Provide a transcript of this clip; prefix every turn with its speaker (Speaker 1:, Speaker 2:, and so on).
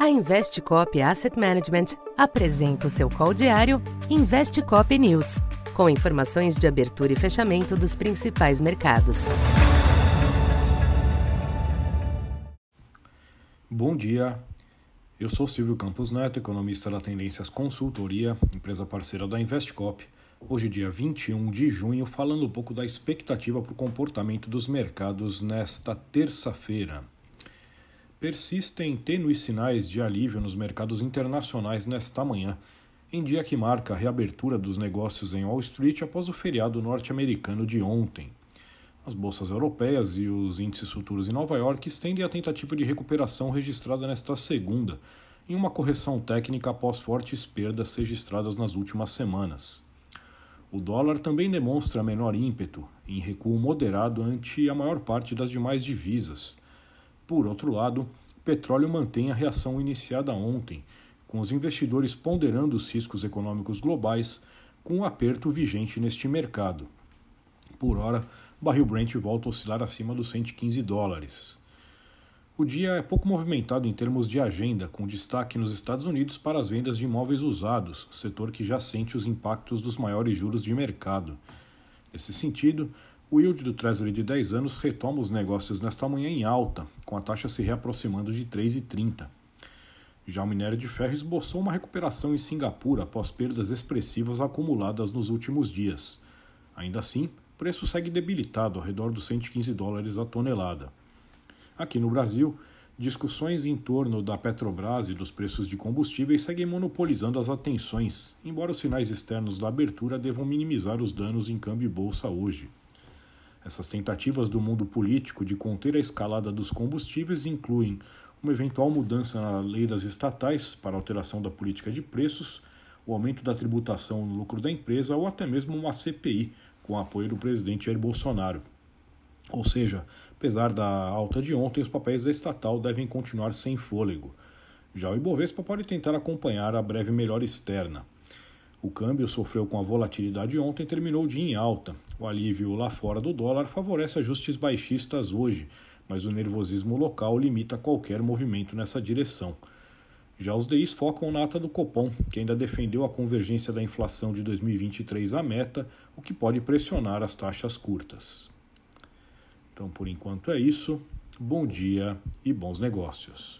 Speaker 1: A Investcop Asset Management apresenta o seu call diário Investcop News, com informações de abertura e fechamento dos principais mercados.
Speaker 2: Bom dia. Eu sou Silvio Campos Neto, economista da Tendências Consultoria, empresa parceira da Investcop. Hoje, dia 21 de junho, falando um pouco da expectativa para o comportamento dos mercados nesta terça-feira. Persistem tênues sinais de alívio nos mercados internacionais nesta manhã, em dia que marca a reabertura dos negócios em Wall Street após o feriado norte-americano de ontem. As bolsas europeias e os índices futuros em Nova York estendem a tentativa de recuperação registrada nesta segunda, em uma correção técnica após fortes perdas registradas nas últimas semanas. O dólar também demonstra menor ímpeto, em recuo moderado ante a maior parte das demais divisas por outro lado, petróleo mantém a reação iniciada ontem, com os investidores ponderando os riscos econômicos globais com o aperto vigente neste mercado. Por hora, barril Brent volta a oscilar acima dos 115 dólares. O dia é pouco movimentado em termos de agenda, com destaque nos Estados Unidos para as vendas de imóveis usados, setor que já sente os impactos dos maiores juros de mercado. Nesse sentido, o yield do Treasury de 10 anos retoma os negócios nesta manhã em alta, com a taxa se reaproximando de 3,30. Já o minério de ferro esboçou uma recuperação em Singapura após perdas expressivas acumuladas nos últimos dias. Ainda assim, o preço segue debilitado ao redor dos 115 dólares a tonelada. Aqui no Brasil, discussões em torno da Petrobras e dos preços de combustíveis seguem monopolizando as atenções, embora os sinais externos da abertura devam minimizar os danos em câmbio e bolsa hoje. Essas tentativas do mundo político de conter a escalada dos combustíveis incluem uma eventual mudança na lei das estatais para alteração da política de preços, o aumento da tributação no lucro da empresa ou até mesmo uma CPI com apoio do presidente Jair Bolsonaro. Ou seja, apesar da alta de ontem, os papéis da estatal devem continuar sem fôlego. Já o Ibovespa pode tentar acompanhar a breve melhora externa. O câmbio sofreu com a volatilidade ontem e terminou o dia em alta. O alívio lá fora do dólar favorece ajustes baixistas hoje, mas o nervosismo local limita qualquer movimento nessa direção. Já os DIs focam na ata do Copom, que ainda defendeu a convergência da inflação de 2023 à meta, o que pode pressionar as taxas curtas. Então, por enquanto é isso. Bom dia e bons negócios.